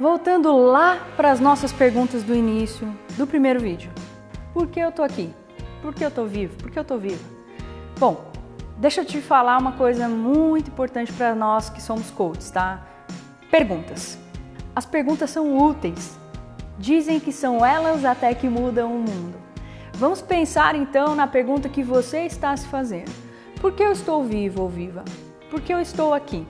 Voltando lá para as nossas perguntas do início do primeiro vídeo. Por que eu tô aqui? Por que eu tô vivo? Por que eu tô viva? Bom, deixa eu te falar uma coisa muito importante para nós que somos coaches, tá? Perguntas. As perguntas são úteis. Dizem que são elas até que mudam o mundo. Vamos pensar então na pergunta que você está se fazendo. Por que eu estou vivo ou viva? Por que eu estou aqui?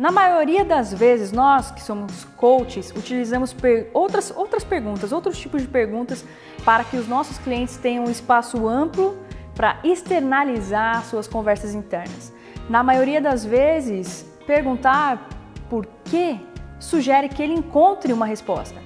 Na maioria das vezes, nós que somos coaches, utilizamos outras, outras perguntas, outros tipos de perguntas para que os nossos clientes tenham um espaço amplo para externalizar suas conversas internas. Na maioria das vezes, perguntar por que sugere que ele encontre uma resposta.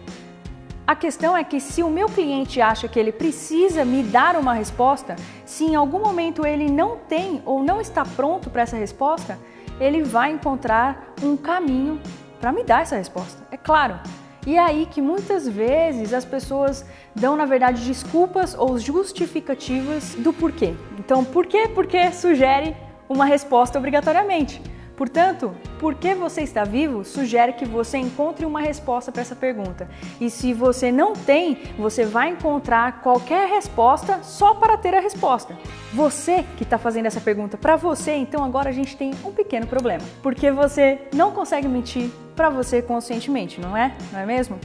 A questão é que se o meu cliente acha que ele precisa me dar uma resposta, se em algum momento ele não tem ou não está pronto para essa resposta, ele vai encontrar um caminho para me dar essa resposta. É claro. E é aí que muitas vezes as pessoas dão, na verdade, desculpas ou justificativas do porquê. Então, por quê? Porque sugere uma resposta obrigatoriamente. Portanto, por que você está vivo sugere que você encontre uma resposta para essa pergunta. E se você não tem, você vai encontrar qualquer resposta só para ter a resposta. Você que está fazendo essa pergunta para você, então agora a gente tem um pequeno problema, porque você não consegue mentir para você conscientemente, não é? Não é mesmo?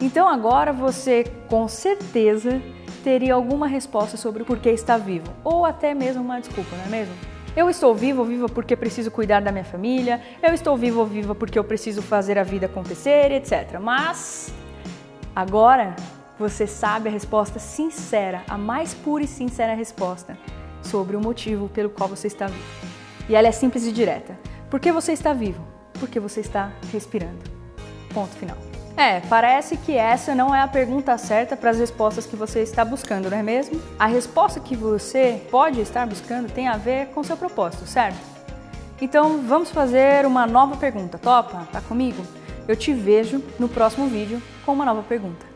Então agora você com certeza teria alguma resposta sobre o porquê está vivo, ou até mesmo uma desculpa, não é mesmo? Eu estou vivo viva porque preciso cuidar da minha família, eu estou vivo viva porque eu preciso fazer a vida acontecer, etc. Mas agora você sabe a resposta sincera, a mais pura e sincera resposta sobre o motivo pelo qual você está vivo. E ela é simples e direta. Por que você está vivo? Porque você está respirando. Ponto final. É, parece que essa não é a pergunta certa para as respostas que você está buscando, não é mesmo? A resposta que você pode estar buscando tem a ver com seu propósito, certo? Então vamos fazer uma nova pergunta, topa? Tá comigo? Eu te vejo no próximo vídeo com uma nova pergunta.